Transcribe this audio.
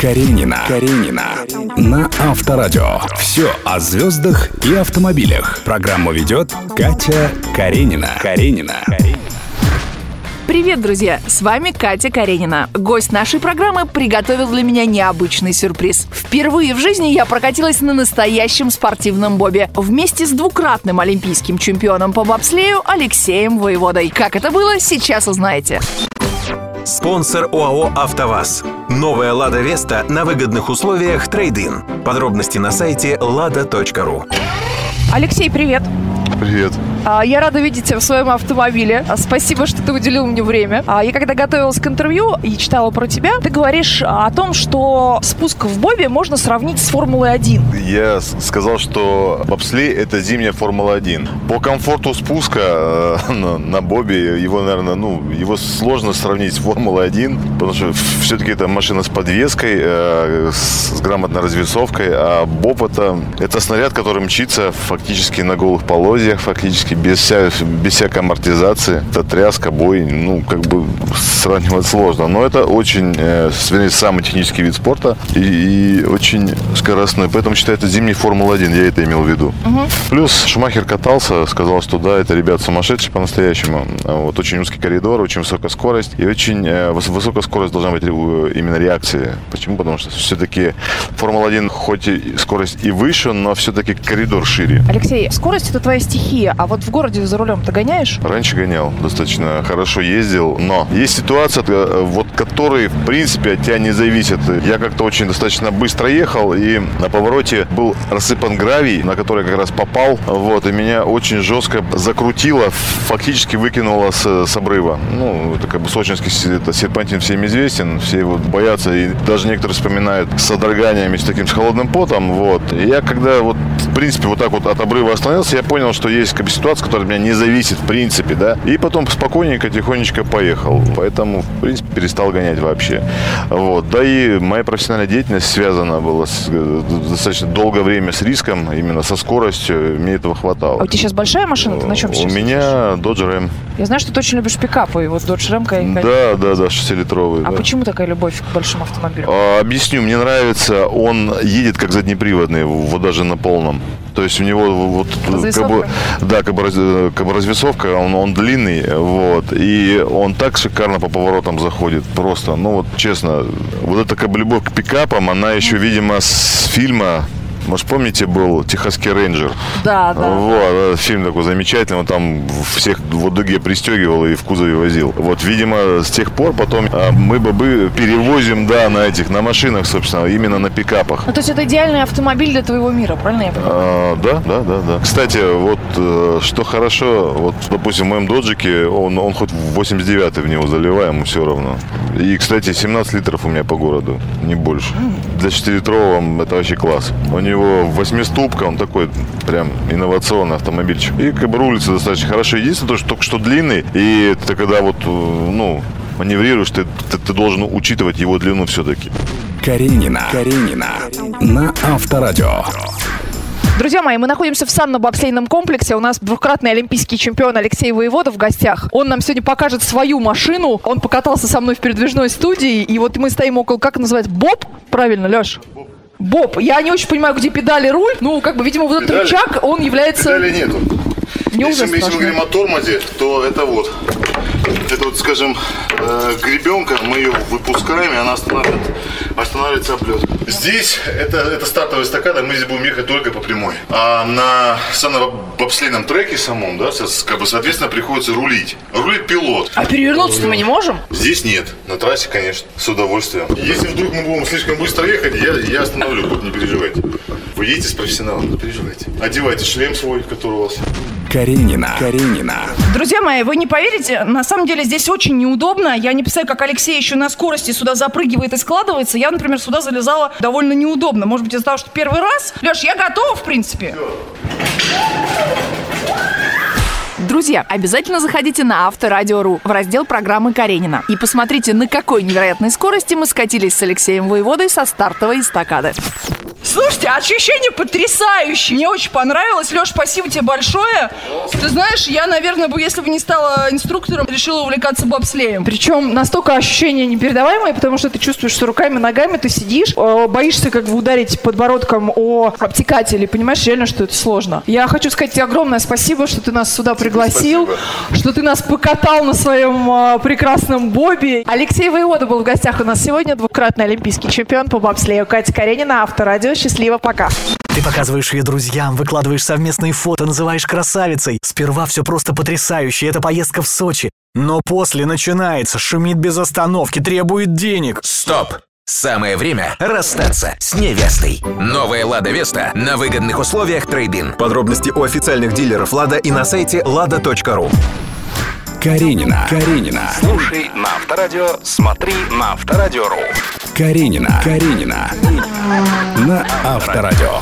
Каренина. Каренина. На Авторадио. Все о звездах и автомобилях. Программу ведет Катя Каренина. Каренина. Привет, друзья! С вами Катя Каренина. Гость нашей программы приготовил для меня необычный сюрприз. Впервые в жизни я прокатилась на настоящем спортивном бобе вместе с двукратным олимпийским чемпионом по бобслею Алексеем Воеводой. Как это было, сейчас узнаете. Спонсор ОАО «АвтоВАЗ». Новая «Лада Веста» на выгодных условиях трейдин. Подробности на сайте lada.ru. Алексей, привет! Привет. А, Я рада видеть тебя в своем автомобиле. А, Спасибо, что ты уделил мне время. А, Я когда готовилась к интервью и читала про тебя, ты говоришь о том, что спуск в Бобе можно сравнить с Формулой-1. Я сказал, что бобслей – это зимняя Формула-1. По комфорту спуска э, на, Бобе его, наверное, ну, его сложно сравнить с Формулой-1, потому что все-таки это машина с подвеской, э, с грамотной развесовкой, а Боб – это, это снаряд, который мчится фактически на голых полозьях, фактически без, вся, без всякой амортизации. Это тряска, бой, ну, как бы сравнивать сложно. Но это очень, э, вернее, самый технический вид спорта и, и очень скоростной. Поэтому считаю, это зимний Формула-1, я это имел в виду. Плюс Шумахер катался, сказал, что да, это ребят сумасшедшие по-настоящему. А Вот очень узкий коридор, очень высокая скорость. И очень э, выс- высокая скорость должна быть ре- именно реакции. Почему? Потому что все-таки Формула-1 хоть и скорость и выше, но все-таки коридор шире. Алексей, скорость это твоя стихия, а вот в городе за рулем ты гоняешь? Раньше гонял, достаточно хорошо ездил, но есть ситуация, э, вот которые, в принципе, от тебя не зависят. Я как-то очень достаточно быстро ехал, и на повороте был рассыпан гравий, на который как раз попал, вот, и меня очень жестко закрутило, фактически выкинуло с, с обрыва. Ну, это как бы сочинский это серпантин всем известен, все его боятся, и даже некоторые вспоминают с содроганиями, с таким, с холодным потом, вот. И я когда вот, в принципе, вот так вот от обрыва остановился, я понял, что есть как бы ситуация, которая от меня не зависит, в принципе, да. И потом спокойненько, тихонечко поехал. Поэтому, в принципе, перестал гонять вообще. Вот. Да и моя профессиональная деятельность связана была с, э, достаточно долгое время с риском, именно со скоростью. Мне этого А хватало. у тебя сейчас большая машина? Ты на чем У сейчас? меня Dodge Ram. Я знаю, что ты очень любишь пикапы, и вот Dodge Ram, конечно. Да, да, да, 6-литровый. А да. почему такая любовь к большим автомобилям? А, Объясню, мне нравится, он едет как заднеприводный, вот даже на полном. То есть у него вот как бы, да, как бы, раз- как бы развесовка, он, он длинный, вот, и он так шикарно по поворотам заходит, просто, ну вот честно, вот эта как бы любовь к пикапам, она еще, видимо, с фильма может, помните, был «Техасский рейнджер»? Да, да. Вот, э, фильм такой замечательный, он там всех в дуге пристегивал и в кузове возил. Вот, видимо, с тех пор потом а, мы бобы перевозим, да, на этих, на машинах, собственно, именно на пикапах. Ну, то есть это идеальный автомобиль для твоего мира, правильно я понимаю? А, да, да, да, да. Кстати, вот э, что хорошо, вот, допустим, в моем доджике, он, он хоть 89 в него заливаем, все равно. И, кстати, 17 литров у меня по городу, не больше. Для 4-литрового это вообще класс. У него восьмиступка, он такой прям инновационный автомобильчик. И как бы рулится достаточно хорошо. Единственное, то, что только что длинный, и ты когда вот, э, ну, маневрируешь, ты, ты, ты должен учитывать его длину все-таки. Каренина. Каренина. На Авторадио. Друзья мои, мы находимся в санно-бобслейном комплексе. У нас двукратный олимпийский чемпион Алексей Воевода в гостях. Он нам сегодня покажет свою машину. Он покатался со мной в передвижной студии. И вот мы стоим около, как называется, Боб? Правильно, Леш? Боб. Я не очень понимаю, где педали, руль. Ну, как бы, видимо, вот этот Педали? рычаг, он является... нету. Неужто Если, мы- если мы говорим о тормозе, то это вот. Это вот, скажем, э, гребенка, мы ее выпускаем, и она останавливает, останавливается облет. Здесь это, это стартовая эстакада, мы здесь будем ехать только по прямой. А на санно-бобслейном треке самом, да, со- как бы, соответственно, приходится рулить. Рулит пилот. А перевернуться-то мы не можем? Здесь нет. На трассе, конечно, с удовольствием. Если вдруг мы будем слишком быстро ехать, я, я остановлю, не переживайте. Вы едете с профессионалом, не переживайте. Одевайте шлем свой, который у вас. Каренина. Каренина. Друзья мои, вы не поверите, на самом деле здесь очень неудобно. Я не представляю, как Алексей еще на скорости сюда запрыгивает и складывается. Я, например, сюда залезала довольно неудобно. Может быть, из-за того, что первый раз. Леш, я готова, в принципе. Друзья, обязательно заходите на Авторадио.ру в раздел программы Каренина и посмотрите, на какой невероятной скорости мы скатились с Алексеем Воеводой со стартовой эстакады. Слушайте, ощущение потрясающее. Мне очень понравилось. Леш, спасибо тебе большое. Ты знаешь, я, наверное, бы, если бы не стала инструктором, решила увлекаться бобслеем. Причем настолько ощущение непередаваемое, потому что ты чувствуешь, что руками, ногами ты сидишь, э, боишься как бы ударить подбородком о обтекатель, и понимаешь реально, что это сложно. Я хочу сказать тебе огромное спасибо, что ты нас сюда пригласил, Спасибо. что ты нас покатал на своем э, прекрасном бобе. Алексей Воевода был в гостях у нас сегодня, двукратный олимпийский чемпион по бобслею. Катя Каренина, Авторадио. Счастливо, пока. Ты показываешь ее друзьям, выкладываешь совместные фото, называешь красавицей. Сперва все просто потрясающе, это поездка в Сочи. Но после начинается, шумит без остановки, требует денег. Стоп! Самое время расстаться с невестой. Новая «Лада Веста» на выгодных условиях трейдин. Подробности у официальных дилеров «Лада» и на сайте lada.ru. Каренина. Каренина. Слушай на Авторадио, смотри на Авторадио.ру. Каренина. Каренина. На Авторадио.